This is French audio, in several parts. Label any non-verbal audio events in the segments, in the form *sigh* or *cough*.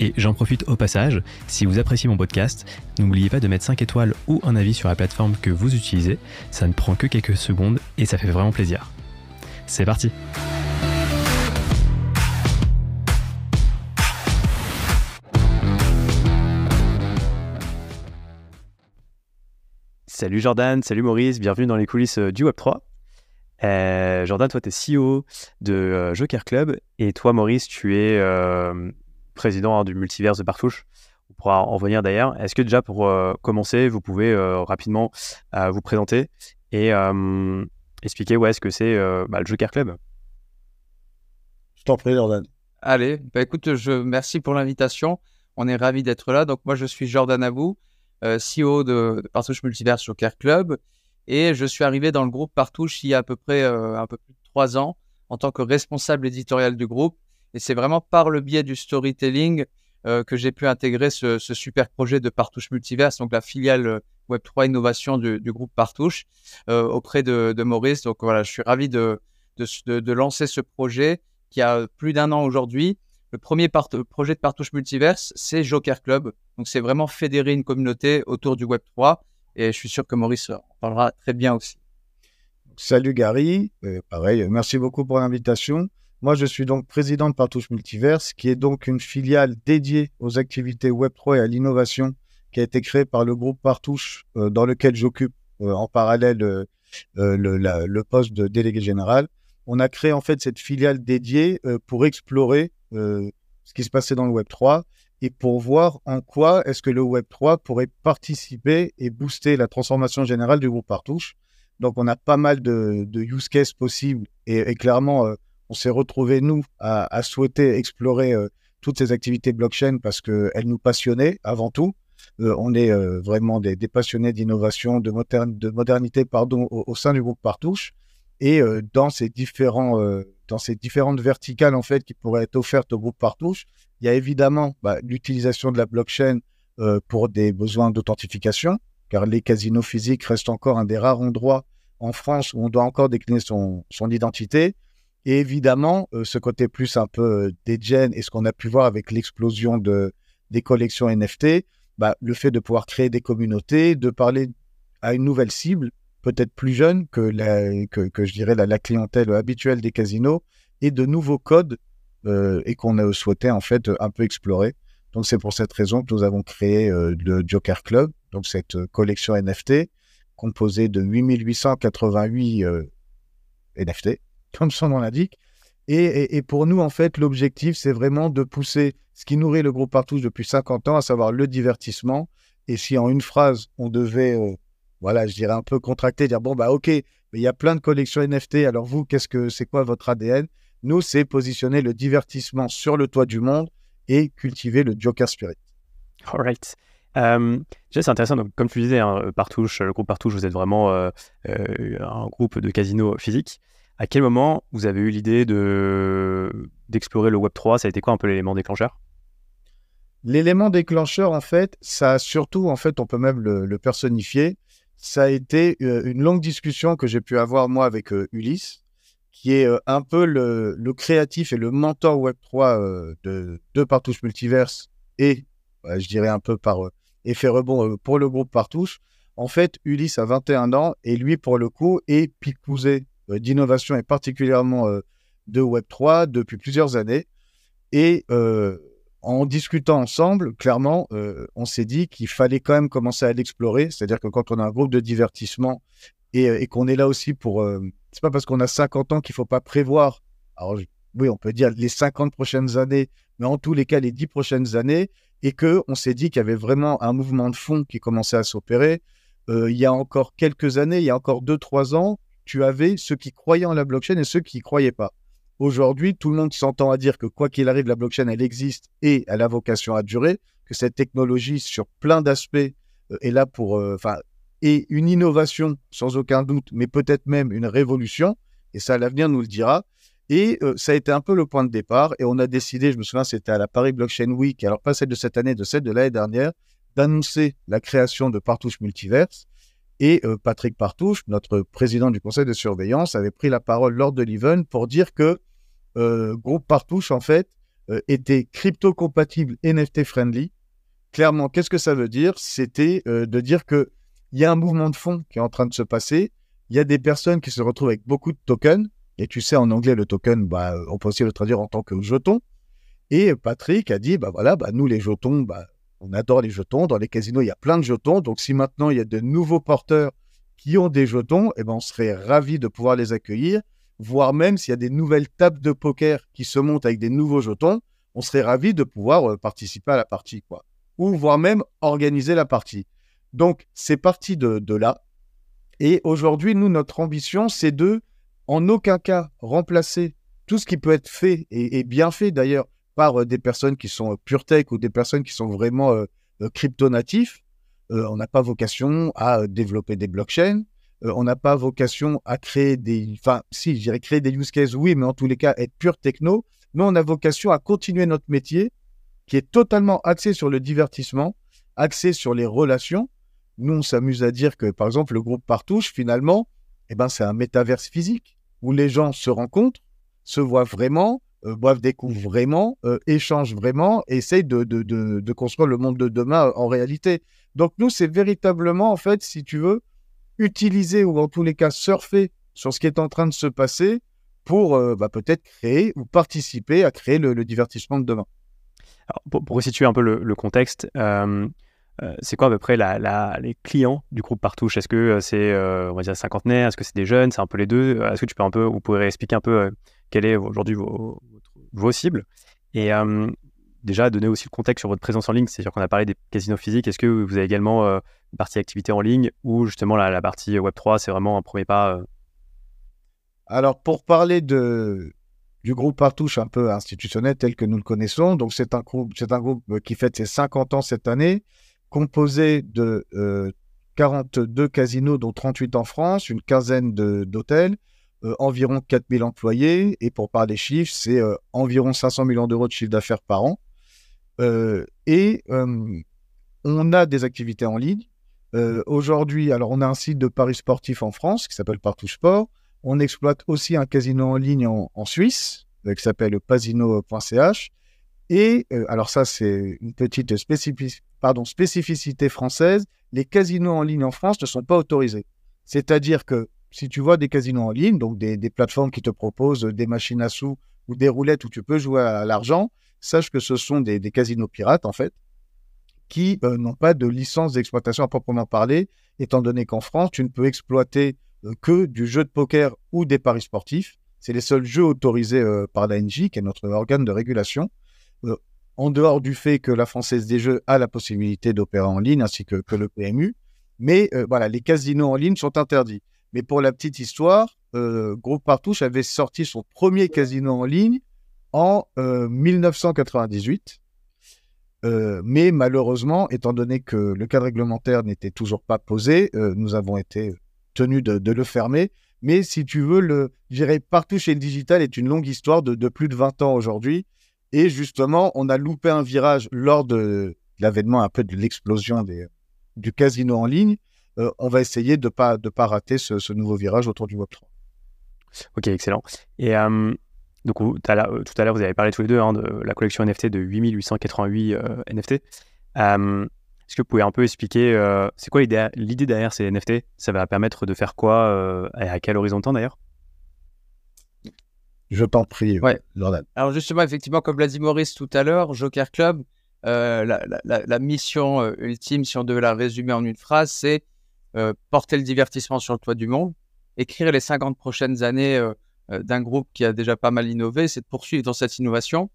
Et j'en profite au passage, si vous appréciez mon podcast, n'oubliez pas de mettre 5 étoiles ou un avis sur la plateforme que vous utilisez, ça ne prend que quelques secondes et ça fait vraiment plaisir. C'est parti Salut Jordan, salut Maurice, bienvenue dans les coulisses euh, du Web3. Euh, Jordan, toi tu es CEO de euh, Joker Club et toi Maurice, tu es président hein, du multiverse de Partouche. On pourra en revenir d'ailleurs. Est-ce que déjà pour euh, commencer, vous pouvez euh, rapidement euh, vous présenter et expliquer où est-ce que c'est bah, le Joker Club? Je t'en prie, Jordan. Allez, bah, écoute, je merci pour l'invitation. On est ravis d'être là. Donc moi, je suis Jordan Abou, CEO de, de, Partouche Multiverse Joker Club, et je suis arrivé dans le groupe Partouche il y a à peu près un peu plus de trois ans en tant que responsable éditorial du groupe et c'est vraiment par le biais du storytelling euh, que j'ai pu intégrer ce, super projet de Partouche Multiverse, donc la filiale euh, Web3 Innovation du, groupe Partouche, euh, auprès de, Maurice. Donc voilà, je suis ravi de, lancer ce projet qui a plus d'un an aujourd'hui. Le premier projet de Partouche Multiverse, c'est Joker Club. Donc c'est vraiment fédérer une communauté autour du Web3. Et je suis sûr que Maurice en parlera très bien aussi. Salut Gary, pareil, merci beaucoup pour l'invitation. Moi, je suis donc président de Partouche Multiverse, qui est donc une filiale dédiée aux activités Web3 et à l'innovation, qui a été créée par le groupe Partouche, euh, dans lequel j'occupe euh, en parallèle euh, le, poste de délégué général. On a créé en fait cette filiale dédiée pour explorer ce qui se passait dans le Web3 et pour voir en quoi est-ce que le Web3 pourrait participer et booster la transformation générale du groupe Partouche. Donc, on a pas mal de, use cases possibles et, et clairement, on s'est retrouvé nous, à, souhaiter explorer euh, toutes ces activités blockchain parce qu'elles nous passionnaient avant tout. Euh, on est euh, vraiment des, passionnés d'innovation, de, de, modernité pardon, au, sein du groupe Partouche. Et dans, ces différents, dans ces différentes verticales en fait, qui pourraient être offertes au groupe Partouche, il y a évidemment bah, l'utilisation de la blockchain pour des besoins d'authentification, car les casinos physiques restent encore un des rares endroits en France où on doit encore décliner son identité. Et évidemment, euh, ce côté plus un peu euh, degen et ce qu'on a pu voir avec l'explosion de, des collections NFT, bah, le fait de pouvoir créer des communautés, de parler à une nouvelle cible, peut-être plus jeune que, la, que, je dirais la, clientèle habituelle des casinos, et de nouveaux codes euh, et qu'on a souhaité en fait un peu explorer. Donc c'est pour cette raison que nous avons créé le Joker Club, donc cette collection NFT composée de 8888 NFT comme son nom l'indique. Et, pour nous, en fait, l'objectif, c'est vraiment de pousser ce qui nourrit le groupe Partouche depuis 50 ans, à savoir le divertissement. Et si en une phrase, on devait, euh, voilà, je dirais un peu contracter, dire bon, bah ok, mais il y a plein de collections NFT, alors vous, qu'est-ce que c'est quoi votre ADN Nous, c'est positionner le divertissement sur le toit du monde et cultiver le Joker Spirit. All right. Euh, c'est intéressant. Donc, comme tu disais, hein, Partouche, le groupe Partouche, vous êtes vraiment euh, un groupe de casinos physiques. À quel moment vous avez eu l'idée de d'explorer le Web 3 Ça a été quoi un peu l'élément déclencheur? L'élément déclencheur, en fait, ça a surtout, en fait, on peut même le, personnifier. Ça a été euh, une longue discussion que j'ai pu avoir moi avec euh, Ulysse, qui est euh, un peu le, créatif et le mentor Web 3 de, de Partouche Multiverse et, bah, je dirais un peu par effet rebond pour le groupe Partouche. En fait, Ulysse a 21 ans et lui, pour le coup, est picousé d'innovation et particulièrement euh, de Web3 depuis plusieurs années. Et euh, en discutant ensemble, clairement, on s'est dit qu'il fallait quand même commencer à l'explorer. C'est-à-dire que quand on a un groupe de divertissement et, qu'on est là aussi pour. c'est pas parce qu'on a 50 ans qu'il faut pas prévoir. Alors, oui, on peut dire les 50 prochaines années, mais en tous les cas, les 10 prochaines années. Et qu'on s'est dit qu'il y avait vraiment un mouvement de fond qui commençait à s'opérer. il y a encore quelques années, il y a encore 2-3 ans, tu avais ceux qui croyaient en la blockchain et ceux qui n'y croyaient pas. Aujourd'hui, tout le monde s'entend à dire que quoi qu'il arrive, la blockchain, elle existe et elle a vocation à durer, que cette technologie, sur plein d'aspects, euh, est là pour, euh, enfin, est une innovation sans aucun doute, mais peut-être même une révolution. Et ça, l'avenir nous le dira. Et euh, ça a été un peu le point de départ. Et on a décidé, je me souviens, c'était à la Paris Blockchain Week, alors pas celle de cette année, de celle de l'année dernière, d'annoncer la création de Partouche Multiverse. Et euh, Patrick Partouche, notre président du conseil de surveillance, avait pris la parole lors de l'event pour dire que euh, Groupe Partouche, en fait, était crypto-compatible NFT friendly. Clairement, qu'est-ce que ça veut dire? C'était de dire qu'il y a un mouvement de fond qui est en train de se passer. Il y a des personnes qui se retrouvent avec beaucoup de tokens et tu sais, en anglais, le token, bah, on peut aussi le traduire en tant que jeton. Et Patrick a dit, bah voilà, bah, nous les jetons, bah, on adore les jetons. Dans les casinos, il y a plein de jetons. Donc si maintenant il y a de nouveaux porteurs qui ont des jetons, eh ben, on serait ravis de pouvoir les accueillir. Voire même s'il y a des nouvelles tables de poker qui se montent avec des nouveaux jetons, on serait ravis de pouvoir euh, participer à la partie. Quoi. Ou voire même organiser la partie. Donc c'est parti de, de là. Et aujourd'hui, nous, notre ambition, c'est de en aucun cas remplacer tout ce qui peut être fait et, bien fait d'ailleurs par euh, des personnes qui sont euh, pure tech ou des personnes qui sont vraiment euh, crypto-natifs. on n'a pas vocation à développer des blockchains. on n'a pas vocation à créer des, enfin, si, créer des use cases, oui, mais en tous les cas, être pure techno. Nous, on a vocation à continuer notre métier qui est totalement axé sur le divertissement, axé sur les relations. Nous, on s'amuse à dire que, par exemple, le groupe Partouche, finalement, eh ben, c'est un métaverse physique où les gens se rencontrent, se voient vraiment, euh, boivent, découvrent vraiment, euh, échangent vraiment, et essayent de, de, de, construire le monde de demain en réalité. Donc nous, c'est véritablement, en fait, si tu veux, utiliser ou en tous les cas surfer sur ce qui est en train de se passer pour euh, bah, peut-être créer ou participer à créer le, divertissement de demain. pour, pour, resituer un peu le, le contexte, euh, c'est quoi à peu près les clients du groupe Partouche? Est-ce que euh, c'est, euh, on va dire, cinquantenaire Est-ce que c'est des jeunes? C'est un peu les deux. Est-ce que tu peux un peu, vous pourrez expliquer un peu quelle est aujourd'hui vos, vos, cibles Et déjà, donner aussi le contexte sur votre présence en ligne. C'est-à-dire qu'on a parlé des casinos physiques. Est-ce que vous avez également une partie activité en ligne ou justement la, partie Web3, c'est vraiment un premier pas Alors, pour parler de, du groupe Partouche un peu institutionnel tel que nous le connaissons, donc c'est un groupe, c'est un groupe qui fête ses 50 ans cette année composé de 42 euh, casinos, dont 38 en France, une quinzaine d'hôtels, euh, environ 4000 employés. Et pour parler chiffres, c'est euh, environ 500 millions d'euros de chiffre d'affaires par an. et on a des activités en ligne. Aujourd'hui, alors on a un site de paris sportif en France qui s'appelle Partout Sport. On exploite aussi un casino en ligne en, Suisse qui s'appelle pasino.ch. Et alors ça, c'est une petite spécificité française, les casinos en ligne en France ne sont pas autorisés. C'est-à-dire que si tu vois des casinos en ligne, donc des, plateformes qui te proposent des machines à sous ou des roulettes où tu peux jouer à l'argent, sache que ce sont des, casinos pirates, en fait, qui euh, n'ont pas de licence d'exploitation à proprement parler, étant donné qu'en France, tu ne peux exploiter euh, que du jeu de poker ou des paris sportifs. C'est les seuls jeux autorisés euh, par l'ANJ, qui est notre organe de régulation en dehors du fait que la Française des Jeux a la possibilité d'opérer en ligne, ainsi que, le PMU. Mais voilà, les casinos en ligne sont interdits. Mais pour la petite histoire, euh, Groupe Partouche avait sorti son premier casino en ligne en 1998. Euh, mais malheureusement, étant donné que le cadre réglementaire n'était toujours pas posé, nous avons été tenus de, le fermer. Mais si tu veux, le, je Partouche et le digital est une longue histoire de, de plus de 20 ans aujourd'hui. Et justement, on a loupé un virage lors de l'avènement un peu de l'explosion du casino en ligne. Euh, on va essayer de ne pas, de pas rater ce, nouveau virage autour du Web3. Ok, excellent. Et euh, donc, tout à l'heure, vous avez parlé tous les deux hein, de la collection NFT de 8888 NFT. Est-ce que vous pouvez un peu expliquer, euh, c'est quoi l'idée derrière ces NFT Ça va permettre de faire quoi et à quel horizon de temps d'ailleurs? Je t'en prie, ouais. Alors justement, effectivement, comme l'a dit Maurice tout à l'heure, Joker Club, euh, la, mission euh, ultime, si on devait la résumer en une phrase, c'est euh, porter le divertissement sur le toit du monde, écrire les 50 prochaines années d'un groupe qui a déjà pas mal innové, c'est de poursuivre dans cette innovation,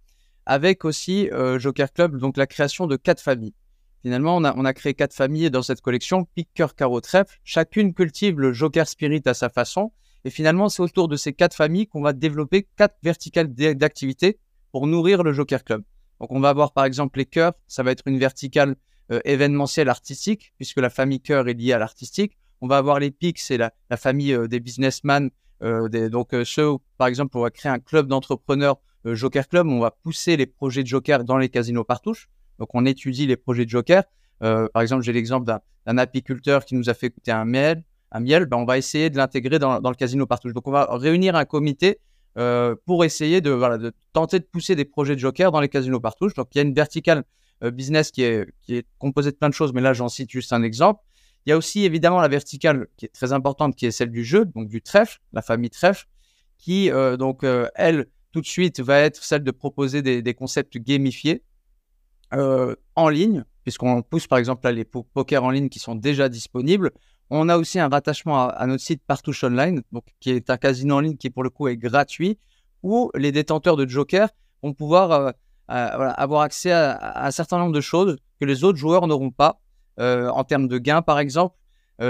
avec aussi Joker Club, donc la création de quatre familles. Finalement, on a, créé quatre familles dans cette collection, pique, cœur, carreau, trèfle. Chacune cultive le Joker Spirit à sa façon. Et finalement, c'est autour de ces quatre familles qu'on va développer quatre verticales d'activité pour nourrir le Joker Club. Donc, on va avoir par exemple les cœurs, ça va être une verticale euh, événementielle artistique, puisque la famille cœur est liée à l'artistique. On va avoir les pics, c'est la, famille euh, des businessmen donc ceux, par exemple, on va créer un club d'entrepreneurs Joker Club, on va pousser les projets de Joker dans les casinos partouche. Donc on étudie les projets de Joker. par exemple, j'ai l'exemple d'un apiculteur qui nous a fait écouter un miel. Un miel, ben, on va essayer de l'intégrer dans, le casino partouche. Donc on va réunir un comité euh, pour essayer de, voilà, de tenter de pousser des projets de Joker dans les casinos partout. Donc, il y a une verticale euh, business qui est, qui est composée de plein de choses, mais là, j'en cite juste un exemple. Il y a aussi évidemment la verticale qui est très importante, qui est celle du jeu, donc du trèfle, la famille trèfle, qui, euh, donc, elle, tout de suite, va être celle de proposer des, concepts gamifiés en ligne, puisqu'on pousse par exemple là, les poker en ligne qui sont déjà disponibles. On a aussi un rattachement à, notre site Partouche Online, donc, qui est un casino en ligne qui pour le coup est gratuit, où les détenteurs de Joker vont pouvoir euh, euh, avoir accès à, un certain nombre de choses que les autres joueurs n'auront pas, euh, en termes de gains par exemple.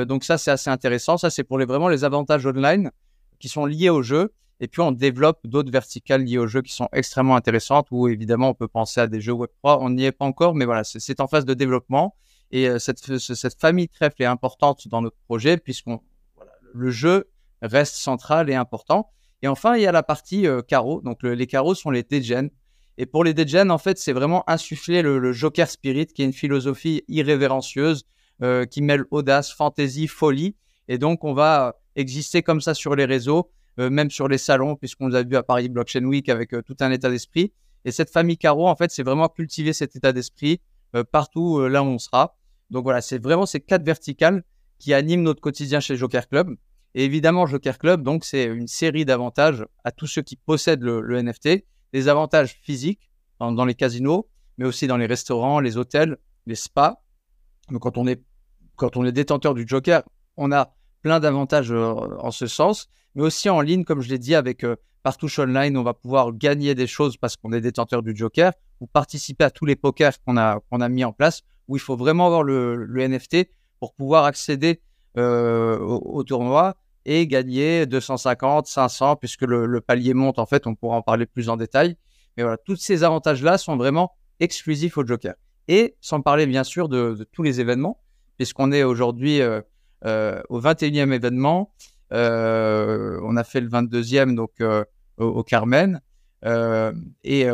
donc ça c'est assez intéressant, ça c'est pour les, vraiment les avantages online qui sont liés au jeu. Et puis on développe d'autres verticales liées au jeu qui sont extrêmement intéressantes, où évidemment on peut penser à des jeux Web3, on n'y est pas encore, mais voilà, c'est en phase de développement. Et euh, cette, cette famille trèfle est importante dans notre projet puisqu'on voilà, le jeu reste central et important. Et enfin, il y a la partie euh, carreaux. Donc les carreaux sont les degen. Et pour les degen, en fait, c'est vraiment insuffler le, Joker Spirit, qui est une philosophie irrévérencieuse euh, qui mêle audace, fantaisie, folie. Et donc, on va exister comme ça sur les réseaux, même sur les salons, puisqu'on l'a vu à Paris Blockchain Week avec tout un état d'esprit. Et cette famille carreau, en fait, c'est vraiment cultiver cet état d'esprit partout là où on sera. Donc voilà, c'est vraiment ces quatre verticales qui animent notre quotidien chez Joker Club. Et évidemment, Joker Club, donc, c'est une série d'avantages à tous ceux qui possèdent le, NFT, des avantages physiques dans, les casinos, mais aussi dans les restaurants, les hôtels, les spas. Donc, quand on est, quand on est détenteur du Joker, on a plein d'avantages euh, en ce sens, mais aussi en ligne, comme je l'ai dit, avec euh, Partouche Online, on va pouvoir gagner des choses parce qu'on est détenteur du Joker ou participer à tous les pokers qu'on a, a mis en place où il faut vraiment avoir le, NFT pour pouvoir accéder euh, au, tournoi et gagner 250, 500, puisque le, palier monte, en fait, on pourra en parler plus en détail. Mais voilà, tous ces avantages-là sont vraiment exclusifs au Joker. Et sans parler, bien sûr, de, tous les événements, puisqu'on est aujourd'hui euh, euh, au 21e événement. on a fait le 22e donc, au, Carmen. Et,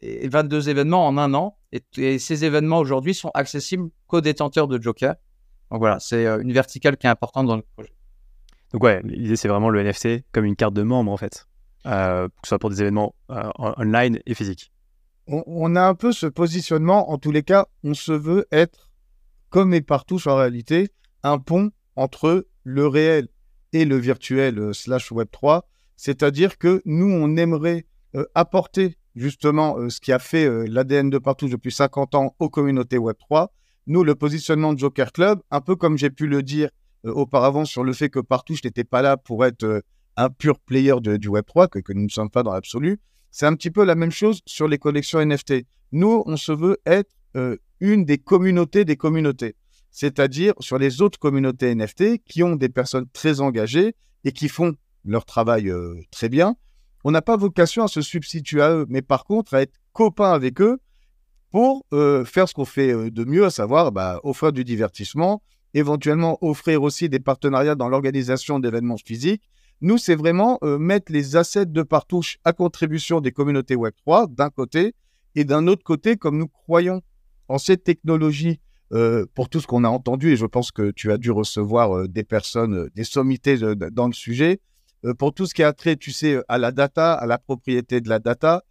et, 22 événements en un an. Et, ces événements aujourd'hui sont accessibles qu'aux détenteurs de Joker. Donc voilà, c'est euh, une verticale qui est importante dans le projet. Donc ouais, l'idée c'est vraiment le NFT comme une carte de membre en fait, euh, que ce soit pour des événements euh, online et physiques. On, a un peu ce positionnement, en tous les cas, on se veut être, comme et partout en réalité, un pont entre le réel et le virtuel slash Web3. C'est-à-dire que nous, on aimerait apporter justement euh, ce qui a fait euh, l'ADN de partout depuis 50 ans aux communautés Web3. Nous, le positionnement de Joker Club, un peu comme j'ai pu le dire euh, auparavant sur le fait que partout, je n'étais pas là pour être un pur player du Web3, que, nous ne sommes pas dans l'absolu, c'est un petit peu la même chose sur les collections NFT. Nous, on se veut être une des communautés des communautés, c'est-à-dire sur les autres communautés NFT qui ont des personnes très engagées et qui font leur travail très bien, on n'a pas vocation à se substituer à eux, mais par contre à être copains avec eux pour euh, faire ce qu'on fait euh, de mieux, à savoir bah, offrir du divertissement, éventuellement offrir aussi des partenariats dans l'organisation d'événements physiques. Nous, c'est vraiment euh, mettre les assets de partouche à contribution des communautés Web3 d'un côté, et d'un autre côté, comme nous croyons en cette technologie pour tout ce qu'on a entendu, et je pense que tu as dû recevoir des personnes, des sommités dans le sujet, euh, pour tout ce qui a trait, tu sais, à la data, à la propriété de la data,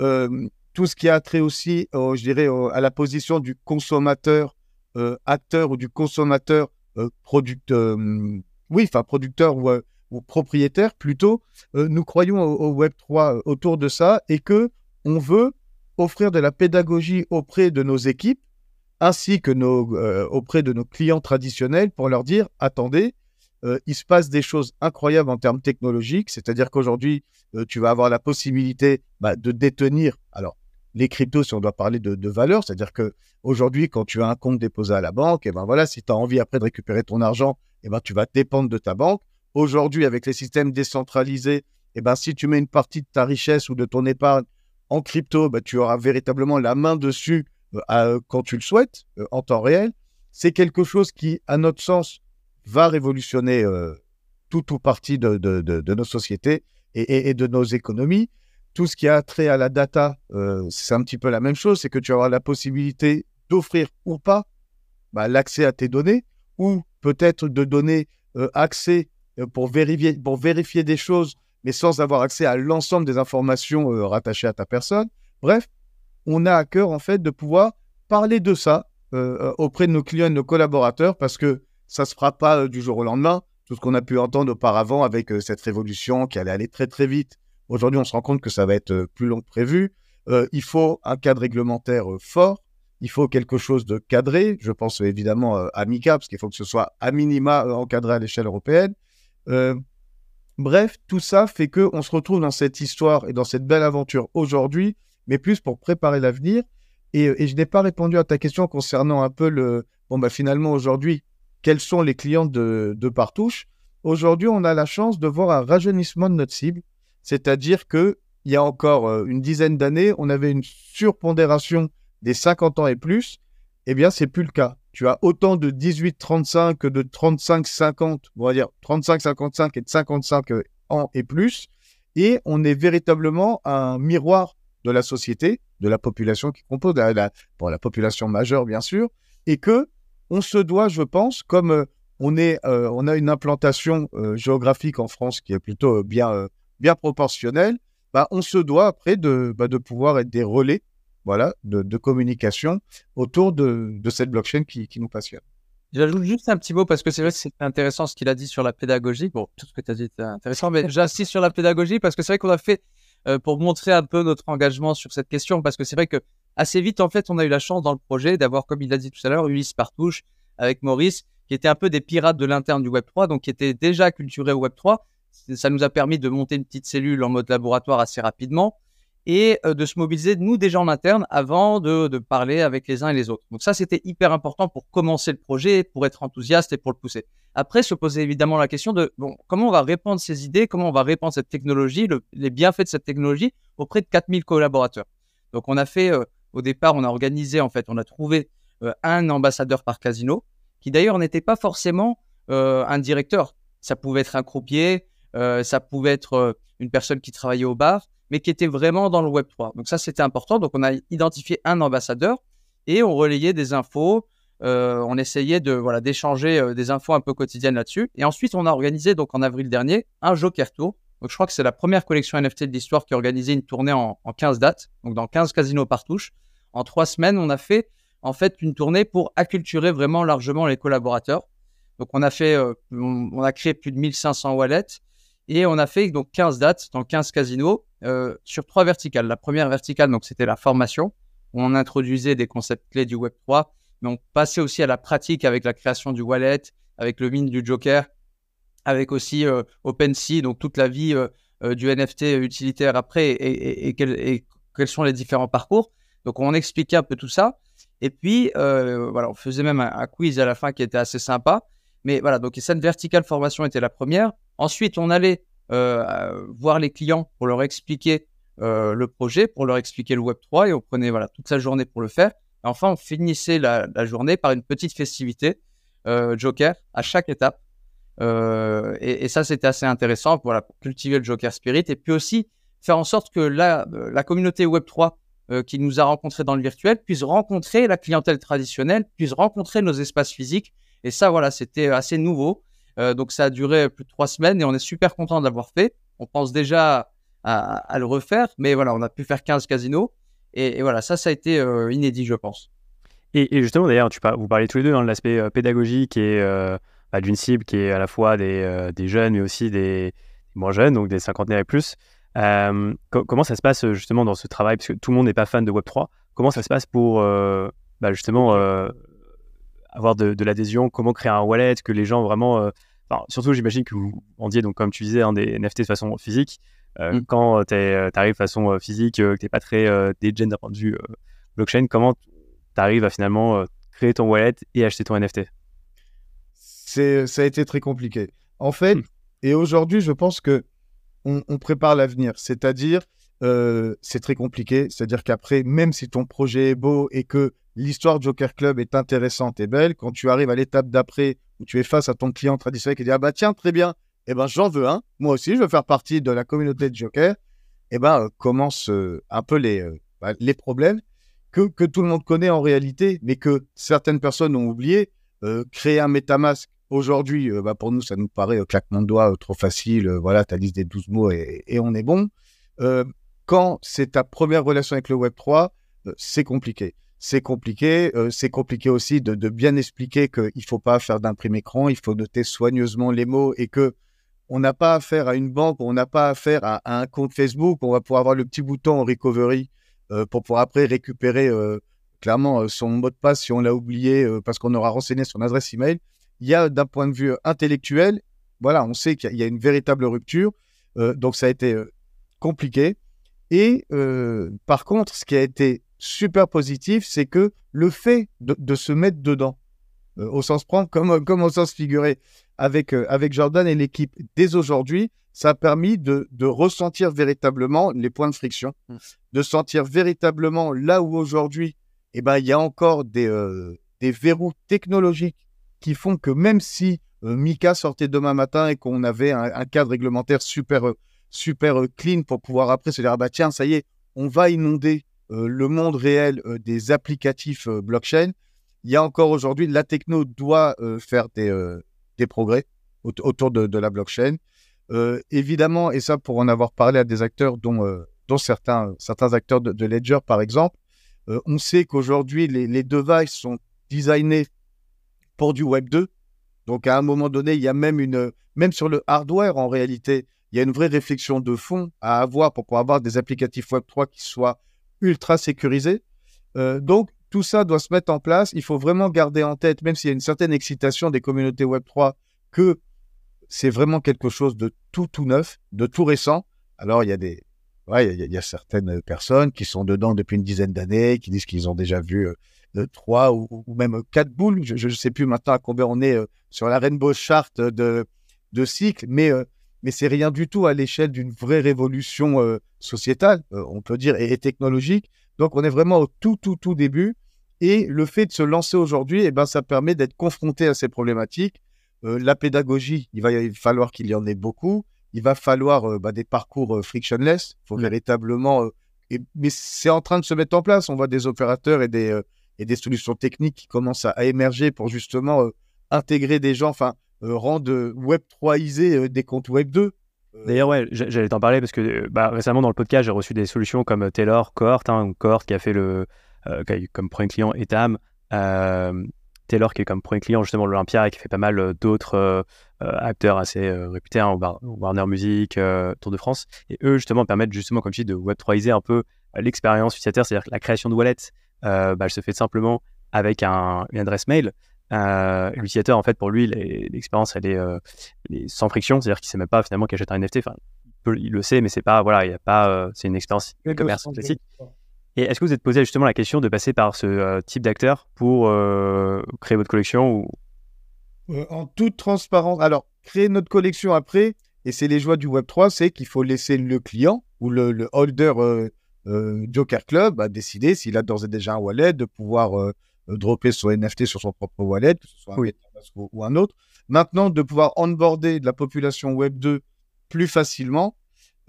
euh, tout ce qui a trait aussi, je dirais, à la position du consommateur euh, acteur ou du consommateur producteur, oui, enfin producteur ou, propriétaire plutôt. nous croyons au, Web 3 autour de ça et que on veut offrir de la pédagogie auprès de nos équipes ainsi que auprès de nos clients traditionnels pour leur dire attendez, euh, il se passe des choses incroyables en termes technologiques, c'est-à-dire qu'aujourd'hui, euh, tu vas avoir la possibilité bah, de détenir, alors les cryptos, si on doit parler de, valeur, c'est-à-dire que aujourd'hui, quand tu as un compte déposé à la banque, et eh ben voilà, si tu as envie après de récupérer ton argent, et eh ben tu vas dépendre de ta banque. Aujourd'hui, avec les systèmes décentralisés, et eh ben si tu mets une partie de ta richesse ou de ton épargne en crypto, bah, tu auras véritablement la main dessus euh, quand tu le souhaites, en temps réel. C'est quelque chose qui, à notre sens, va révolutionner euh, tout ou partie de, nos sociétés et, de nos économies. Tout ce qui a trait à la data, euh, c'est un petit peu la même chose, c'est que tu auras la possibilité d'offrir ou pas bah, l'accès à tes données, ou peut-être de donner euh, accès euh, pour vérifier, des choses, mais sans avoir accès à l'ensemble des informations rattachées à ta personne. Bref, on a à cœur en fait de pouvoir parler de ça auprès de nos clients et de nos collaborateurs, parce que ça ne se fera pas du jour au lendemain tout ce qu'on a pu entendre auparavant avec cette révolution qui allait aller très très vite. Aujourd'hui, on se rend compte que ça va être euh, plus long que prévu. Euh, il faut un cadre réglementaire fort. Il faut quelque chose de cadré. Je pense évidemment à MICA, parce qu'il faut que ce soit à minima encadré à l'échelle européenne. bref, tout ça fait qu'on se retrouve dans cette histoire et dans cette belle aventure aujourd'hui, mais plus pour préparer l'avenir. Et, et, je n'ai pas répondu à ta question concernant un peu le. Bon, bah finalement, aujourd'hui, quels sont les clients de, de Partouche. Aujourd'hui, on a la chance de voir un rajeunissement de notre cible, c'est-à-dire que il y a encore euh, une dizaine d'années, on avait une surpondération des 50 ans et plus. Eh bien, c'est plus le cas. Tu as autant de 18-35 que de 35-50, on va dire 35-55 et de 55 euh, ans et plus. Et on est véritablement un miroir de la société, de la population qui compose la, la, la population majeure, bien sûr, et que on se doit, je pense, comme euh, on, est, on a une implantation géographique en France qui est plutôt bien, bien proportionnelle, bah, on se doit après de, bah, de pouvoir être des relais voilà, de, communication autour de, cette blockchain qui, nous passionne. J'ajoute juste un petit mot parce que c'est vrai que c'est intéressant ce qu'il a dit sur la pédagogie. Bon, tout ce que tu as dit était intéressant, mais *laughs* j'insiste sur la pédagogie parce que c'est vrai qu'on a fait pour montrer un peu notre engagement sur cette question parce que c'est vrai que assez vite, en fait, on a eu la chance dans le projet d'avoir, comme il l'a dit tout à l'heure, Ulysse Partouche avec Maurice, qui étaient un peu des pirates de l'interne du Web3, donc qui étaient déjà culturés au Web3. Ça nous a permis de monter une petite cellule en mode laboratoire assez rapidement et euh, de se mobiliser, nous, déjà en interne, avant de, de parler avec les uns et les autres. Donc ça, c'était hyper important pour commencer le projet, pour être enthousiaste et pour le pousser. Après, se poser évidemment la question de bon, comment on va répandre ces idées, comment on va répandre cette technologie, les bienfaits de cette technologie auprès de 4000 collaborateurs. Donc on a fait euh, au départ, on a organisé, en fait, on a trouvé euh, un ambassadeur par casino, qui d'ailleurs n'était pas forcément un directeur. Ça pouvait être un croupier, euh, ça pouvait être une personne qui travaillait au bar, mais qui était vraiment dans le Web 3. Donc ça, c'était important. Donc on a identifié un ambassadeur et on relayait des infos. on essayait de voilà d'échanger des infos un peu quotidiennes là-dessus. Et ensuite, on a organisé donc en avril dernier un Joker Tour. Donc je crois que c'est la première collection NFT de l'histoire qui a organisé une tournée en, en 15 dates, donc dans 15 casinos par touche en trois semaines, on a fait en fait une tournée pour acculturer vraiment largement les collaborateurs. Donc on a fait, euh, on, a créé plus de 1500 wallets et on a fait donc 15 dates dans 15 casinos euh, sur trois verticales. La première verticale, donc c'était la formation. On introduisait des concepts clés du Web 3, mais on passait aussi à la pratique avec la création du wallet, avec le mine du Joker, avec aussi euh, OpenSea, donc toute la vie du NFT utilitaire après et, quels sont les différents parcours. Donc on expliquait un peu tout ça. Et puis, euh, voilà, on faisait même un, quiz à la fin qui était assez sympa. Mais voilà, donc cette verticale formation était la première. Ensuite, on allait euh, voir les clients pour leur expliquer euh, le projet, pour leur expliquer le Web3 et on prenait voilà, toute sa journée pour le faire. Et enfin, on finissait la, journée par une petite festivité Joker à chaque étape. Et, ça, c'était assez intéressant voilà, pour cultiver le Joker Spirit et puis aussi faire en sorte que la, la communauté Web3 euh, qui nous a rencontrés dans le virtuel puisse rencontrer la clientèle traditionnelle, puisse rencontrer nos espaces physiques. Et ça, voilà, c'était assez nouveau. Euh, donc ça a duré plus de trois semaines et on est super content de l'avoir fait. On pense déjà à, le refaire, mais voilà, on a pu faire 15 casinos. Et, voilà, ça, ça a été euh, inédit, je pense. Et, justement, d'ailleurs, tu vous parlez tous les deux hein, de l'aspect pédagogique et bah, d'une cible qui est à la fois des, jeunes, mais aussi des moins jeunes, donc des cinquantenaires et plus. Euh, comment ça se passe euh, justement dans ce travail? Parce que tout le monde n'est pas fan de Web3. Comment ça se passe pour euh, bah, justement avoir de, l'adhésion Comment créer un wallet Que les gens vraiment. surtout, j'imagine que vous vendiez, donc, comme tu disais, hein, des NFT de façon physique. Mmh. Quand tu arrives de façon physique, que tu n'es pas très euh, dégen d'un point de vue blockchain, comment tu arrives à finalement créer ton wallet et acheter ton NFT Ça a été très compliqué. En fait, mmh. et aujourd'hui, je pense que on, prépare l'avenir. C'est-à-dire, euh, c'est très compliqué. C'est-à-dire qu'après, même si ton projet est beau et que l'histoire Joker Club est intéressante et belle, quand tu arrives à l'étape d'après où tu es face à ton client traditionnel qui dit Ah bah tiens, très bien, eh ben, j'en veux un. Moi aussi, je veux faire partie de la communauté de Joker. Eh ben, commencent un peu les, bah, les problèmes que, que tout le monde connaît en réalité, mais que certaines personnes ont oublié. créer un MetaMask aujourd'hui, bah, pour nous, ça nous paraît claquement de doigts trop facile. voilà, tu as liste des 12 mots et, et on est bon. quand c'est ta première relation avec le Web3, c'est compliqué c'est compliqué. Euh, c'est compliqué aussi de, bien expliquer qu'il ne faut pas faire d'imprimé écran, il faut noter soigneusement les mots et que on n'a pas affaire à une banque, on n'a pas affaire à, un compte Facebook, on va pouvoir avoir le petit bouton recovery euh, pour pouvoir après récupérer euh, clairement son mot de passe si on l'a oublié parce qu'on aura renseigné son adresse email. Il y a d'un point de vue intellectuel, voilà, on sait qu'il y, a une véritable rupture, donc ça a été compliqué. Et par contre, ce qui a été super positif, c'est que le fait de, se mettre dedans, euh, au sens propre comme, comme au sens figuré, avec, euh, avec Jordan et l'équipe dès aujourd'hui, ça a permis de, ressentir véritablement les points de friction, mmh. de sentir véritablement là où aujourd'hui, eh ben, il y a encore des, euh, des verrous technologiques qui font que même si Mika sortait demain matin et qu'on avait un, cadre réglementaire super, super clean pour pouvoir après se dire, ah bah tiens, ça y est, on va inonder le monde réel euh, des applicatifs euh, blockchain, il y a encore aujourd'hui, la techno doit faire des, des progrès autour de, la blockchain. évidemment, et ça pour en avoir parlé à des acteurs dont, dont certains, certains acteurs de, Ledger par exemple, on sait qu'aujourd'hui les, les, devices sont designés pour du Web 2. Donc à un moment donné, il y a même une, même sur le hardware en réalité, il y a une vraie réflexion de fond à avoir pour pouvoir avoir des applicatifs Web 3 qui soient ultra sécurisé. Euh, donc, tout ça doit se mettre en place. Il faut vraiment garder en tête, même s'il y a une certaine excitation des communautés Web3, que c'est vraiment quelque chose de tout, tout neuf, de tout récent. Alors, il y a des, ouais, il y, a, certaines personnes qui sont dedans depuis une dizaine d'années, qui disent qu'ils ont déjà vu euh, trois ou, même quatre boules. Je ne sais plus maintenant à combien on est euh, sur la Rainbow Chart de, de cycle, mais mais c'est rien du tout à l'échelle d'une vraie révolution euh, sociétale, euh, on peut dire, et, technologique. Donc, on est vraiment au tout, tout, tout début. Et le fait de se lancer aujourd'hui, eh ben, ça permet d'être confronté à ces problématiques. Euh, la pédagogie, il va falloir qu'il y en ait beaucoup. Il va falloir bah, des parcours frictionless. Il faut véritablement. mais c'est en train de se mettre en place. On voit des opérateurs et des, et des solutions techniques qui commencent à, à émerger pour justement intégrer des gens. Enfin, euh, rendre Web 3isé euh, des comptes Web 2. Euh, D'ailleurs, ouais, j'allais t'en parler parce que bah, récemment dans le podcast, j'ai reçu des solutions comme Taylor, Cohort, hein, Cohort qui a fait le, comme premier client Etam, Taylor qui est comme premier client justement l'Olympia et qui fait pas mal d'autres acteurs assez réputés, hein, Warner Music, Tour de France. Et eux justement permettent justement, comme je dis, de Web 3iser un peu l'expérience utilisateur, c'est-à-dire que la création de wallet, bah, elle se fait simplement avec un, une adresse mail. Euh, L'utilisateur, en fait, pour lui, l'expérience, elle, euh, est, sans friction, c'est-à-dire qu'il ne sait même pas finalement qu'il achète un NFT. Enfin, il, le sait, mais c'est pas, voilà, il y a pas, euh, c'est une expérience commerce classique. Et est-ce que vous êtes posé justement la question de passer par ce euh, type d'acteur pour créer votre collection ou... En toute transparence. Alors, créer notre collection après, et c'est les joies du Web3, c'est qu'il faut laisser le client ou le, holder Joker Club à décider s'il a d'ores et déjà un wallet, de pouvoir euh, dropper son NFT sur son propre wallet, que ce soit un ou, un autre. Maintenant, de pouvoir onboarder de la population Web 2 plus facilement.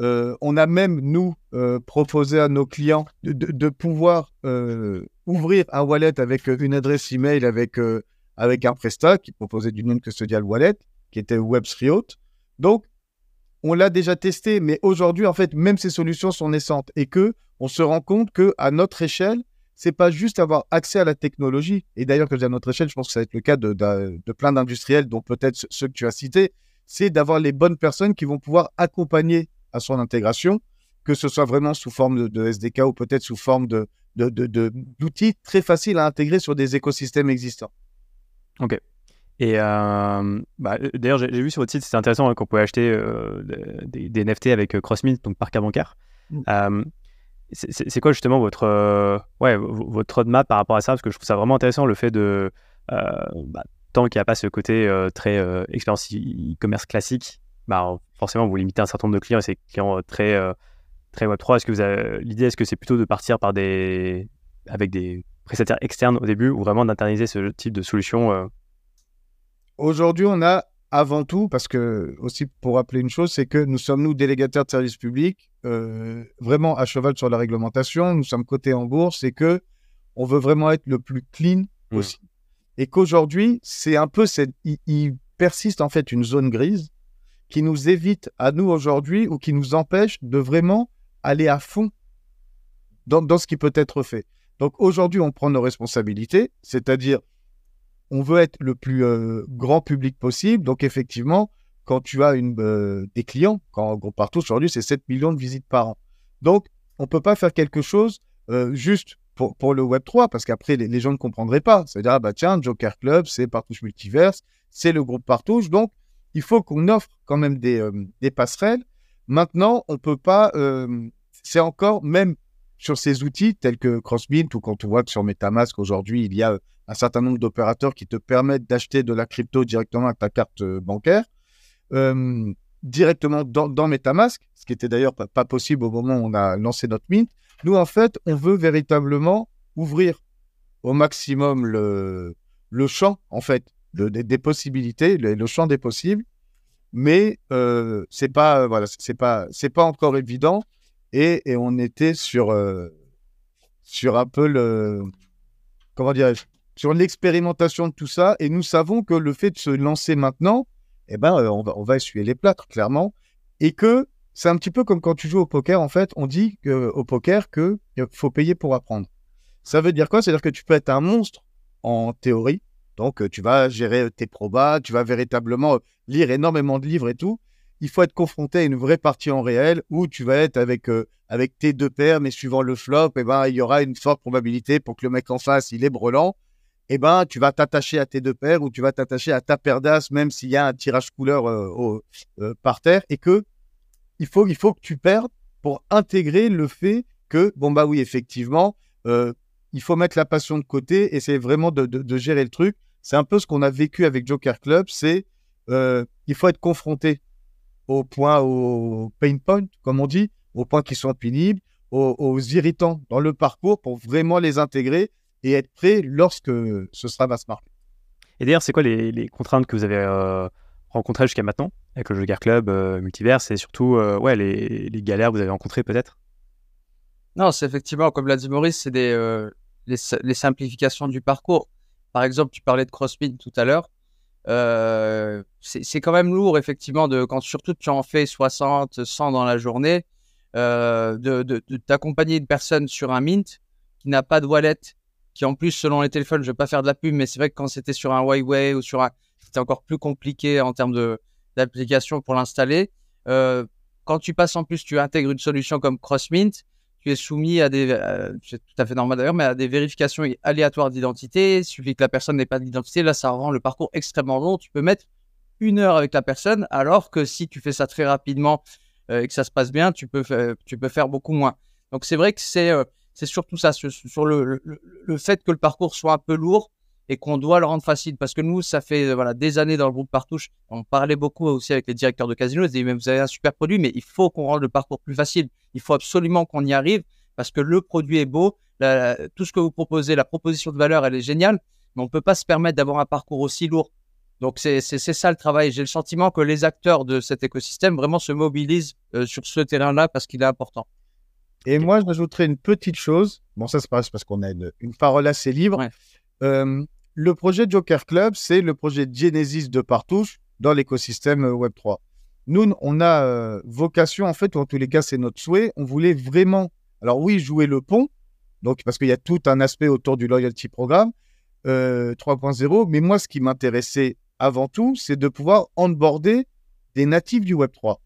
Euh, on a même, nous, euh, proposé à nos clients de, pouvoir ouvrir un wallet avec une adresse email avec, avec un Presta qui proposait du non-custodial wallet, qui était Web3 Donc, on l'a déjà testé, mais aujourd'hui, en fait, même ces solutions sont naissantes et que on se rend compte que à notre échelle, c'est pas juste avoir accès à la technologie. Et d'ailleurs, que je dis à notre échelle, je pense que ça va être le cas de, de, plein d'industriels, dont peut-être ceux que tu as cités, c'est d'avoir les bonnes personnes qui vont pouvoir accompagner à son intégration, que ce soit vraiment sous forme de, SDK ou peut-être sous forme de, d'outils très faciles à intégrer sur des écosystèmes existants. Ok. Et euh, bah, d'ailleurs, j'ai, vu sur votre site, c'est intéressant hein, qu'on pouvait acheter euh, des, NFT avec euh, CrossMint, donc par cas bancaire. Mmh. C'est quoi justement votre, euh, ouais, votre roadmap par rapport à ça? Parce que je trouve ça vraiment intéressant le fait de, euh, bah, tant qu'il n'y a pas ce côté euh, très expérience e-commerce classique, bah, forcément vous limitez un certain nombre de clients et ces clients très, très Web3. Est-ce que vous l'idée, est-ce que c'est plutôt de partir par des, avec des prestataires externes au début ou vraiment d'internaliser ce type de solution Aujourd'hui, on a avant tout, parce que aussi pour rappeler une chose, c'est que nous sommes, nous, délégataires de services publics, euh, vraiment à cheval sur la réglementation, nous sommes cotés en bourse et que on veut vraiment être le plus clean Mmh. possible. Et qu'aujourd'hui, c'est un peu cette, il, il persiste en fait une zone grise qui nous évite à nous aujourd'hui ou qui nous empêche de vraiment aller à fond dans, dans ce qui peut être fait. Donc aujourd'hui, on prend nos responsabilités, c'est-à-dire on veut être le plus euh, grand public possible. Donc effectivement, quand tu as une, euh, des clients, quand gros partout aujourd'hui, c'est 7 millions de visites par an. Donc on ne peut pas faire quelque chose euh, juste pour, le Web3, parce qu'après, les, gens ne comprendraient pas. C'est-à-dire, ah bah tiens, Joker Club, c'est Partouche Multiverse, c'est le groupe Partouche. Donc, il faut qu'on offre quand même des, euh, passerelles. Maintenant, on ne peut pas, euh, c'est encore, même sur ces outils tels que Crossbint, ou quand on voit que sur MetaMask, aujourd'hui, il y a un certain nombre d'opérateurs qui te permettent d'acheter de la crypto directement avec ta carte euh, bancaire, euh, directement dans, MetaMask, ce qui était d'ailleurs pas, possible au moment où on a lancé notre Mint. Nous, en fait, on veut véritablement ouvrir au maximum le, champ, en fait, de, de, des possibilités, le, champ des possibles. Mais euh, c'est pas, voilà, c'est pas, pas encore évident. Et, on était sur, euh, sur un peu le, comment dirais-je, sur l'expérimentation de tout ça. Et nous savons que le fait de se lancer maintenant, eh ben, euh, on va, essuyer les plâtres, clairement. Et que c'est un petit peu comme quand tu joues au poker, en fait, on dit au poker qu'il faut payer pour apprendre. Ça veut dire quoi? C'est-à-dire que tu peux être un monstre en théorie, donc tu vas gérer tes probas, tu vas véritablement lire énormément de livres et tout. Il faut être confronté à une vraie partie en réel où tu vas être avec, euh, avec tes deux paires, mais suivant le flop, eh ben, il y aura une forte probabilité pour que le mec en face, il est brelant. Eh ben, tu vas t'attacher à tes deux paires ou tu vas t'attacher à ta paire d'as, même s'il y a un tirage couleur euh, au, euh, par terre, et que il faut, il faut que tu perdes pour intégrer le fait que, bon, bah oui, effectivement, euh, il faut mettre la passion de côté c'est vraiment de, de, gérer le truc. C'est un peu ce qu'on a vécu avec Joker Club, c'est il faut être confronté au point, au pain point, comme on dit, aux points qui sont pénibles, aux irritants dans le parcours pour vraiment les intégrer et être prêt lorsque ce sera mass market. Et d'ailleurs, c'est quoi les, les, contraintes que vous avez euh, rencontrées jusqu'à maintenant avec le Joker Club, euh, Multiverse et surtout euh, ouais, les, les, galères que vous avez rencontrées peut-être? Non, c'est effectivement, comme l'a dit Maurice, c'est des, euh, les, les, simplifications du parcours. Par exemple, tu parlais de CrossFit tout à l'heure. Euh, c'est quand même lourd, effectivement, de, quand surtout tu en fais 60, 100 dans la journée, euh, de, de, de t'accompagner une personne sur un Mint qui n'a pas de wallet, qui en plus, selon les téléphones, je vais pas faire de la pub, mais c'est vrai que quand c'était sur un Huawei ou sur un, c'était encore plus compliqué en termes de d'application pour l'installer. Euh, quand tu passes en plus, tu intègres une solution comme CrossMint, tu es soumis à des, euh, c'est tout à fait normal d'ailleurs, mais à des vérifications aléatoires d'identité. Il suffit que la personne n'ait pas d'identité. Là, ça rend le parcours extrêmement long. Tu peux mettre une heure avec la personne, alors que si tu fais ça très rapidement euh, et que ça se passe bien, tu peux, tu peux faire beaucoup moins. Donc, c'est vrai que c'est, c'est surtout ça, sur, le, fait que le parcours soit un peu lourd et qu'on doit le rendre facile parce que nous, ça fait euh, voilà des années dans le groupe Partouche, on parlait beaucoup aussi avec les directeurs de casino, ils disaient mais vous avez un super produit, mais il faut qu'on rende le parcours plus facile. Il faut absolument qu'on y arrive parce que le produit est beau, tout ce que vous proposez, la proposition de valeur, elle est géniale, mais on peut pas se permettre d'avoir un parcours aussi lourd. Donc c'est ça le travail. J'ai le sentiment que les acteurs de cet écosystème vraiment se mobilisent euh, sur ce terrain-là parce qu'il est important. Et moi, je m'ajouterais une petite chose. Bon, ça se passe parce qu'on a une, une, parole assez libre. Ouais. Euh, le projet Joker Club, c'est le projet Genesis de Partouche dans l'écosystème Web3. Nous, on a euh, vocation, en fait, ou en tous les cas, c'est notre souhait. On voulait vraiment, alors oui, jouer le pont, donc parce qu'il y a tout un aspect autour du loyalty programme euh, 3.0. Mais moi, ce qui m'intéressait avant tout, c'est de pouvoir onboarder des natifs du Web3.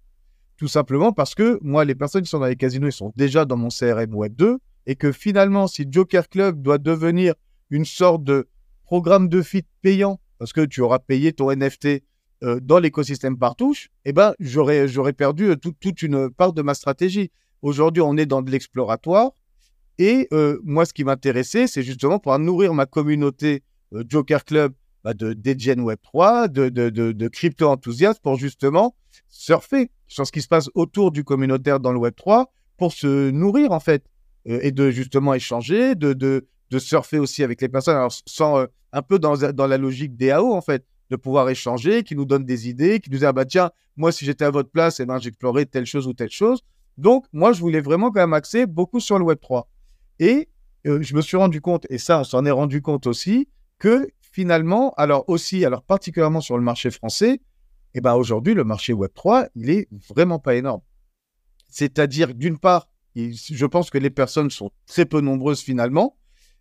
Tout simplement parce que moi, les personnes qui sont dans les casinos, ils sont déjà dans mon CRM Web2 et que finalement, si Joker Club doit devenir une sorte de programme de fit payant, parce que tu auras payé ton NFT euh, dans l'écosystème Partouche, eh ben, j'aurais, perdu euh, tout, toute une part de ma stratégie. Aujourd'hui, on est dans de l'exploratoire. Et euh, moi, ce qui m'intéressait, c'est justement pour nourrir ma communauté Joker Club bah, de DGen Web3, de, de, de, de crypto-enthousiastes, pour justement surfer sur ce qui se passe autour du communautaire dans le Web3, pour se nourrir, en fait, euh, et de justement échanger, de, de, de surfer aussi avec les personnes, alors sans, euh, un peu dans, dans la logique DAO en fait. de pouvoir échanger, qui nous donne des idées, qui nous dit ah bah tiens, moi si j'étais à votre place, eh ben j'explorerais telle chose ou telle chose. Donc moi je voulais vraiment quand même axer beaucoup sur le Web 3. Et euh, je me suis rendu compte, et ça on s'en est rendu compte aussi, que finalement, alors aussi, alors particulièrement sur le marché français, eh ben aujourd'hui le marché Web 3, il est vraiment pas énorme. C'est-à-dire d'une part, je pense que les personnes sont très peu nombreuses finalement,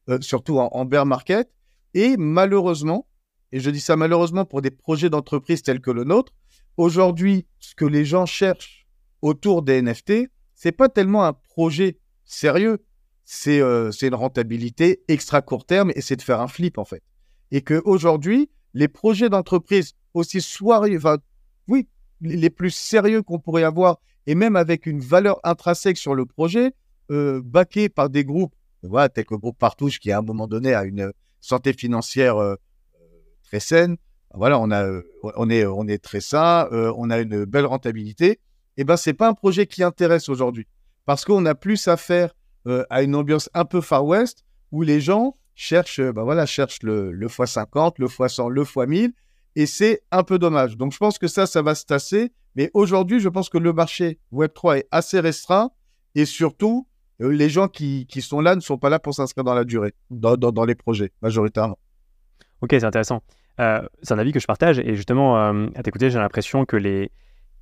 euh, surtout en bear market, et malheureusement, et je dis ça malheureusement pour des projets d'entreprise tels que le nôtre, aujourd'hui, ce que les gens cherchent autour des NFT, c'est pas tellement un projet sérieux, c'est euh, une rentabilité extra court terme et c'est de faire un flip en fait. Et que aujourd'hui, les projets d'entreprise aussi soirées, enfin, oui, les plus sérieux qu'on pourrait avoir et même avec une valeur intrinsèque sur le projet, euh, par des groupes, voilà, tels que le groupe Partouche qui à un moment donné a une santé financière euh, très saine. Voilà, on, a, euh, on, est, on est très sain, euh, on a une belle rentabilité. Et eh ben, c'est pas un projet qui intéresse aujourd'hui parce qu'on a plus à faire euh, à une ambiance un peu Far West où les gens cherchent, ben voilà, cherchent le, le x50, le x100, le x1000 et c'est un peu dommage. Donc je pense que ça, ça va se tasser. Mais aujourd'hui, je pense que le marché Web3 est assez restreint et surtout, les gens qui, qui, sont là ne sont pas là pour s'inscrire dans la durée, dans, dans, les projets, majoritairement. Ok, c'est intéressant. Euh, c'est un avis que je partage et justement, euh, à t'écouter, j'ai l'impression que les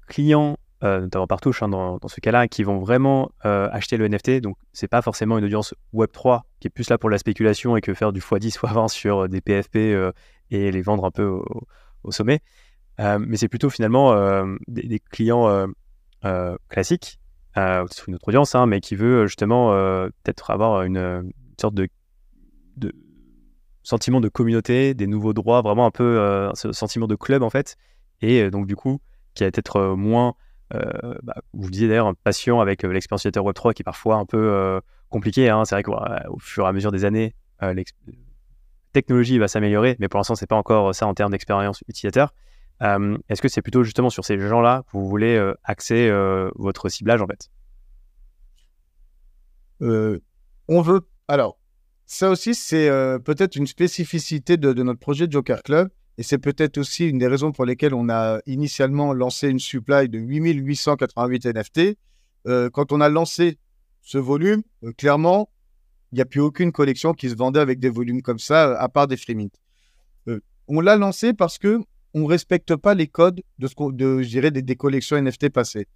clients, euh, notamment par touche, hein, dans, ce cas-là, qui vont vraiment acheter le NFT, donc c'est pas forcément une audience Web3 qui est plus là pour la spéculation et que faire du x10 x20 sur des PFP et les vendre un peu au, sommet, mais c'est plutôt finalement des, clients classiques, c'est une autre audience, hein, mais qui veut justement peut-être avoir une, sorte de, sentiment de communauté, des nouveaux droits, vraiment un peu euh, ce sentiment de club en fait. Et euh, donc du coup, qui a peut-être euh, moins, bah, vous disiez d'ailleurs, patient avec l'expérience utilisateur Web3 qui est parfois un peu compliqué. Hein. C'est vrai qu'au fur et à mesure des années, la technologie va s'améliorer, mais pour l'instant, c'est pas encore ça en termes d'expérience utilisateur. Est-ce que c'est plutôt justement sur ces gens-là que vous voulez axer votre ciblage en fait? On veut. Alors, ça aussi, c'est euh, peut-être une spécificité de, notre projet Joker Club. Et c'est peut-être aussi une des raisons pour lesquelles on a initialement lancé une supply de 8888 NFT. Euh, quand on a lancé ce volume, euh, clairement, il n'y a plus aucune collection qui se vendait avec des volumes comme ça, à part des free on l'a lancé parce que on respecte pas les codes de je dirais, des, collections NFT passées.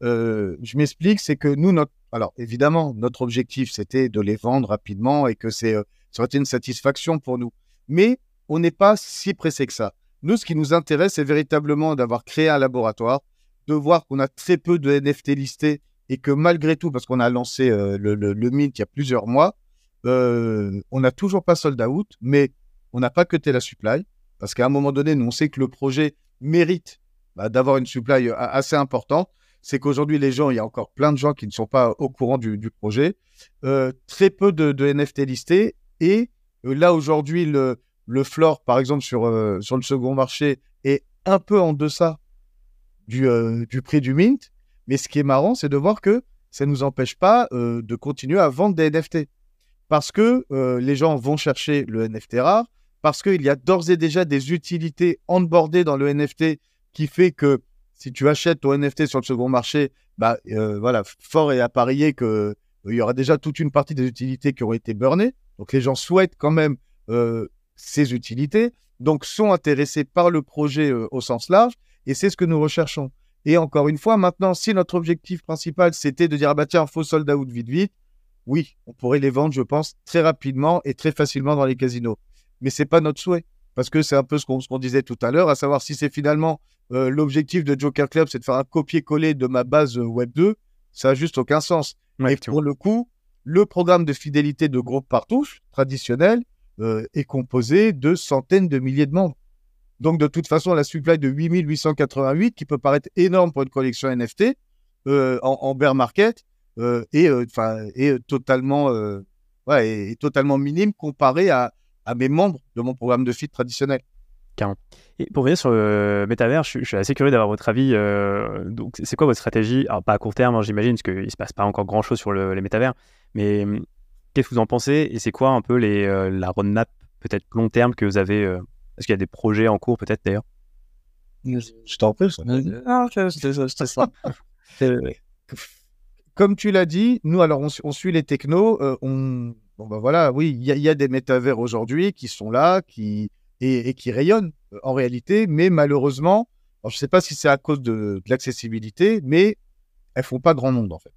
je m'explique, c'est que nous, alors, évidemment, notre objectif, c'était de les vendre rapidement et que c'est, euh, ça aurait été une satisfaction pour nous. Mais on n'est pas si pressé que ça. Nous, ce qui nous intéresse, c'est véritablement d'avoir créé un laboratoire, de voir qu'on a très peu de NFT listés et que malgré tout, parce qu'on a lancé euh, le, le, Mint il y a plusieurs mois, euh, on n'a toujours pas sold out, mais on n'a pas cuté la supply, parce qu'à un moment donné, nous, on sait que le projet mérite bah, d'avoir une supply assez importante c'est qu'aujourd'hui, les gens, il y a encore plein de gens qui ne sont pas au courant du, projet. Euh, très peu de, NFT listés. Et euh, là, aujourd'hui, le, le floor, par exemple, sur, euh, sur le second marché, est un peu en deçà du, du prix du mint. Mais ce qui est marrant, c'est de voir que ça ne nous empêche pas de continuer à vendre des NFT. Parce que les gens vont chercher le NFT rare, parce qu'il y a d'ores et déjà des utilités onboardées dans le NFT qui fait que si tu achètes ton NFT sur le second marché, bah, euh, voilà, fort est à parier qu'il euh, il y aura déjà toute une partie des utilités qui auront été burnées. Donc les gens souhaitent quand même euh, ces utilités, donc sont intéressés par le projet au sens large, et c'est ce que nous recherchons. Et encore une fois, maintenant, si notre objectif principal c'était de dire ah bah tiens, faux sold out vite vite, oui, on pourrait les vendre, je pense, très rapidement et très facilement dans les casinos. Mais c'est pas notre souhait parce que c'est un peu ce qu'on disait tout à l'heure, à savoir si c'est finalement euh, l'objectif de Joker Club, c'est de faire un copier-coller de ma base euh, Web 2, ça n'a juste aucun sens. et pour le coup, le programme de fidélité de groupe Partouche, traditionnel, euh, est composé de centaines de milliers de membres. Donc, de toute façon, la supply de 8888, qui peut paraître énorme pour une collection NFT en, bear market, est, est, totalement, est, totalement minime comparé à, à mes membres de mon programme de feed traditionnel. Et pour venir sur le métavers, je, suis assez curieux d'avoir votre avis. Euh, donc, c'est quoi votre stratégie? Alors, pas à court terme, hein, j'imagine, parce qu'il ne se passe pas encore grand-chose sur les métavers. Mais hum, qu'est-ce que vous en pensez Et c'est quoi un peu les, euh, la roadmap peut-être long terme que vous avez euh, Est-ce qu'il y a des projets en cours peut-être d'ailleurs? Je t'en prie. Comme tu l'as dit, nous alors on, suit les technos. on, bon ben voilà, oui, il y, a des métavers aujourd'hui qui sont là, qui et, qui rayonnent en réalité, mais malheureusement, je ne sais pas si c'est à cause de, de l'accessibilité, mais elles font pas grand monde en fait.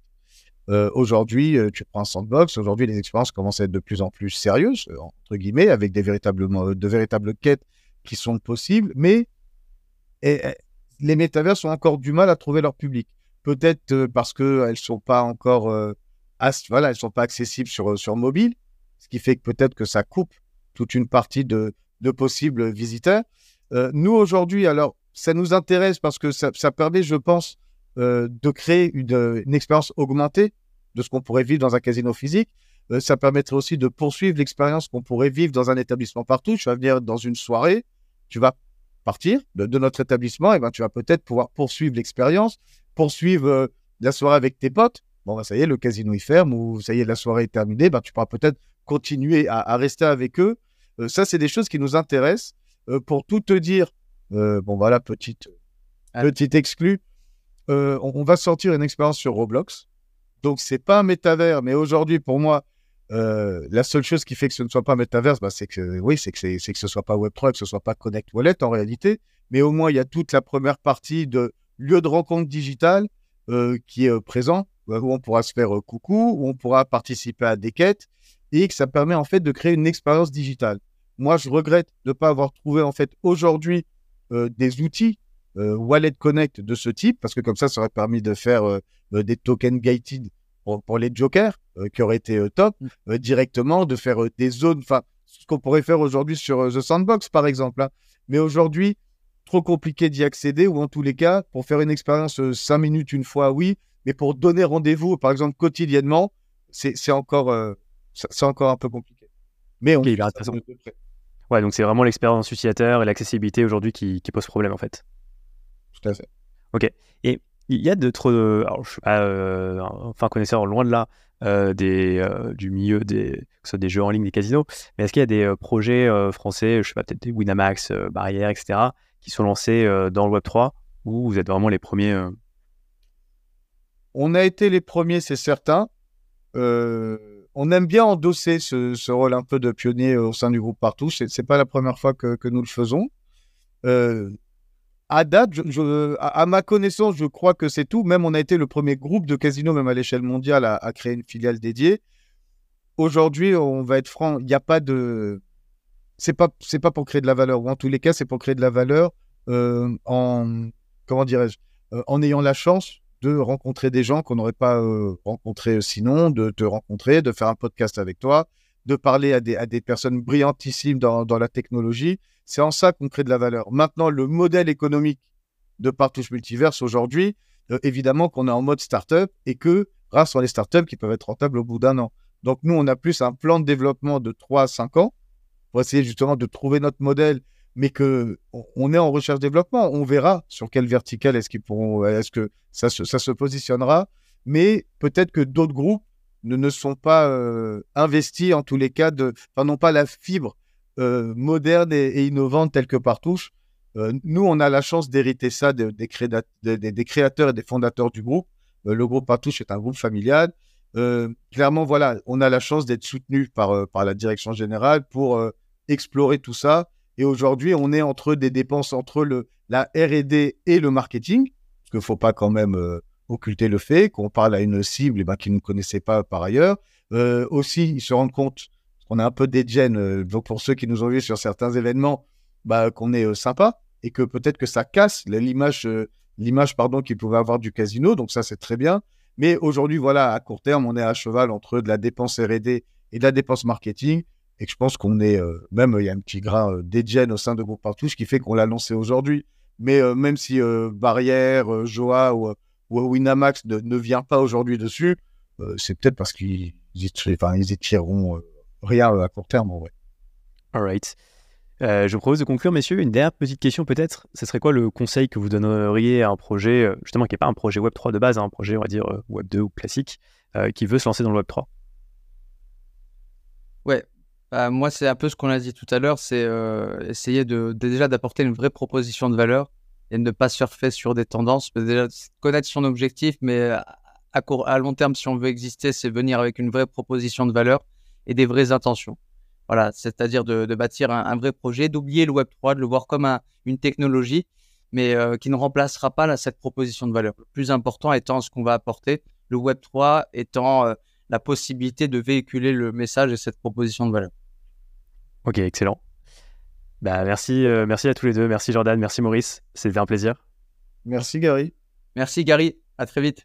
Euh, aujourd'hui, euh, tu prends sandbox. Aujourd'hui, les expériences commencent à être de plus en plus sérieuses, euh, entre guillemets, avec des véritables, de véritables quêtes qui sont possibles. Mais les métavers ont encore du mal à trouver leur public. Peut-être parce qu'elles sont pas encore, voilà, elles sont pas accessibles sur, sur mobile, ce qui fait que peut-être que ça coupe toute une partie de, de possibles visiteurs. nous aujourd'hui, alors, ça nous intéresse parce que ça permet, je pense, euh, de créer une, expérience augmentée de ce qu'on pourrait vivre dans un casino physique. Euh, ça permettrait aussi de poursuivre l'expérience qu'on pourrait vivre dans un établissement partout. Tu vas venir dans une soirée, tu vas partir de, notre établissement, et ben tu vas peut-être pouvoir poursuivre l'expérience, poursuivre euh, la soirée avec tes potes. Bon, ben, ça y est, le casino il ferme ou ça y est, la soirée est terminée. Ben, tu pourras peut-être continuer à, rester avec eux. ça, c'est des choses qui nous intéressent. pour tout te dire, bon voilà, petite, petite exclue. Euh, on, va sortir une expérience sur Roblox. Donc, c'est pas un métavers, mais aujourd'hui, pour moi, euh, la seule chose qui fait que ce ne soit pas un métavers, bah, c'est que oui, c'est que ce soit pas Web3, que ce soit pas Connect Wallet en réalité. Mais au moins, il y a toute la première partie de lieu de rencontre digital euh, qui est présent, où on pourra se faire coucou, où on pourra participer à des quêtes, et que ça permet en fait de créer une expérience digitale. Moi, je regrette de ne pas avoir trouvé en fait aujourd'hui des outils euh, Wallet Connect de ce type, parce que comme ça, ça aurait permis de faire euh, euh, des tokens gated pour, les jokers, qui aurait été top, mm. directement, de faire des zones, enfin, ce qu'on pourrait faire aujourd'hui sur The Sandbox, par exemple. Hein. Mais aujourd'hui, trop compliqué d'y accéder, ou en tous les cas, pour faire une expérience 5 minutes une fois, oui, mais pour donner rendez-vous, par exemple, quotidiennement, c'est encore, c'est encore un peu compliqué. Mais on okay, Ouais, donc c'est vraiment l'expérience utilisateur et l'accessibilité aujourd'hui qui, qui pose problème en fait. Tout à fait. Ok. Et il y a d'autres. Alors, je suis pas euh, enfin connaisseur loin de là euh, des, euh, du milieu des, que ce soit des jeux en ligne, des casinos. Mais est-ce qu'il y a des projets français, je sais pas, peut-être des Winamax, Barrière, etc., qui sont lancés dans le Web 3 ou vous êtes vraiment les premiers On a été les premiers, c'est certain. on aime bien endosser ce, rôle un peu de pionnier au sein du groupe Partout. C'est, n'est pas la première fois que, que nous le faisons à date, à, ma connaissance, je crois que c'est tout. Même on a été le premier groupe de casinos, même à l'échelle mondiale, à, créer une filiale dédiée. Aujourd'hui, on va être franc, il n'y a pas de. C'est pas, c'est pas pour créer de la valeur, ou en tous les cas, c'est pour créer de la valeur euh, en. Comment dirais-je euh, En ayant la chance de rencontrer des gens qu'on n'aurait pas euh, rencontrés sinon, de te rencontrer, de faire un podcast avec toi, de parler à des, à des personnes brillantissimes dans, dans la technologie. C'est en ça qu'on crée de la valeur. Maintenant, le modèle économique de Partouche Multiverse aujourd'hui, euh, évidemment qu'on est en mode startup et que grâce à les startups qui peuvent être rentables au bout d'un an. Donc nous, on a plus un plan de développement de 3 à 5 ans pour essayer justement de trouver notre modèle, mais que on est en recherche-développement. On verra sur quelle verticale est-ce est-ce que ça se, positionnera. Mais peut-être que d'autres groupes ne, sont pas euh, investis en tous les cas, de, n'ont pas la fibre moderne et, innovante telle que Partouche. Euh, nous, on a la chance d'hériter ça des, créateurs et des fondateurs du groupe. Euh, le groupe Partouche est un groupe familial. clairement, voilà, on a la chance d'être soutenu par, la direction générale pour explorer tout ça. Et aujourd'hui, on est entre des dépenses entre la R&D et le marketing, parce qu'il ne faut pas quand même occulter le fait qu'on parle à une cible eh ben, qui ne connaissait pas par ailleurs. aussi, ils se rendent compte on a un peu des gènes. Euh, donc pour ceux qui nous ont vus sur certains événements, bah, qu'on est euh, sympa et que peut-être que ça casse l'image, euh, l'image pardon qu'ils pouvaient avoir du casino. Donc ça c'est très bien. Mais aujourd'hui voilà, à court terme, on est à cheval entre de la dépense R&D et de la dépense marketing. Et je pense qu'on est même il y a un petit grain gènes au sein de Groupe Partouche qui fait qu'on l'a lancé aujourd'hui. Mais même si Barrière, Joa ou, Winamax ne, vient pas aujourd'hui dessus, c'est peut-être parce qu'ils enfin, ils étireront rien euh, à court terme en vrai. All right. Euh, je vous propose de conclure, messieurs. Une dernière petite question peut-être. Ce serait quoi le conseil que vous donneriez à un projet, euh, justement, qui n'est pas un projet Web3 de base, hein, un projet, on va dire, Web2 ou classique, qui veut se lancer dans le Web3 Ouais. bah, Moi, c'est un peu ce qu'on a dit tout à l'heure, c'est euh, essayer de, déjà d'apporter une vraie proposition de valeur et ne pas surfer sur des tendances. Déjà, connaître son objectif, mais à, court, à long terme, si on veut exister, c'est venir avec une vraie proposition de valeur et des vraies intentions. Voilà, c'est-à-dire de, bâtir un, vrai projet, d'oublier le Web 3, de le voir comme une technologie, mais euh, qui ne remplacera pas cette proposition de valeur. Le plus important étant ce qu'on va apporter, le Web 3 étant euh, la possibilité de véhiculer le message et cette proposition de valeur. Ok, excellent. Bah, merci, euh, merci à tous les deux. Merci Jordan, merci Maurice. C'était un plaisir. Merci Gary. Merci Gary. À très vite.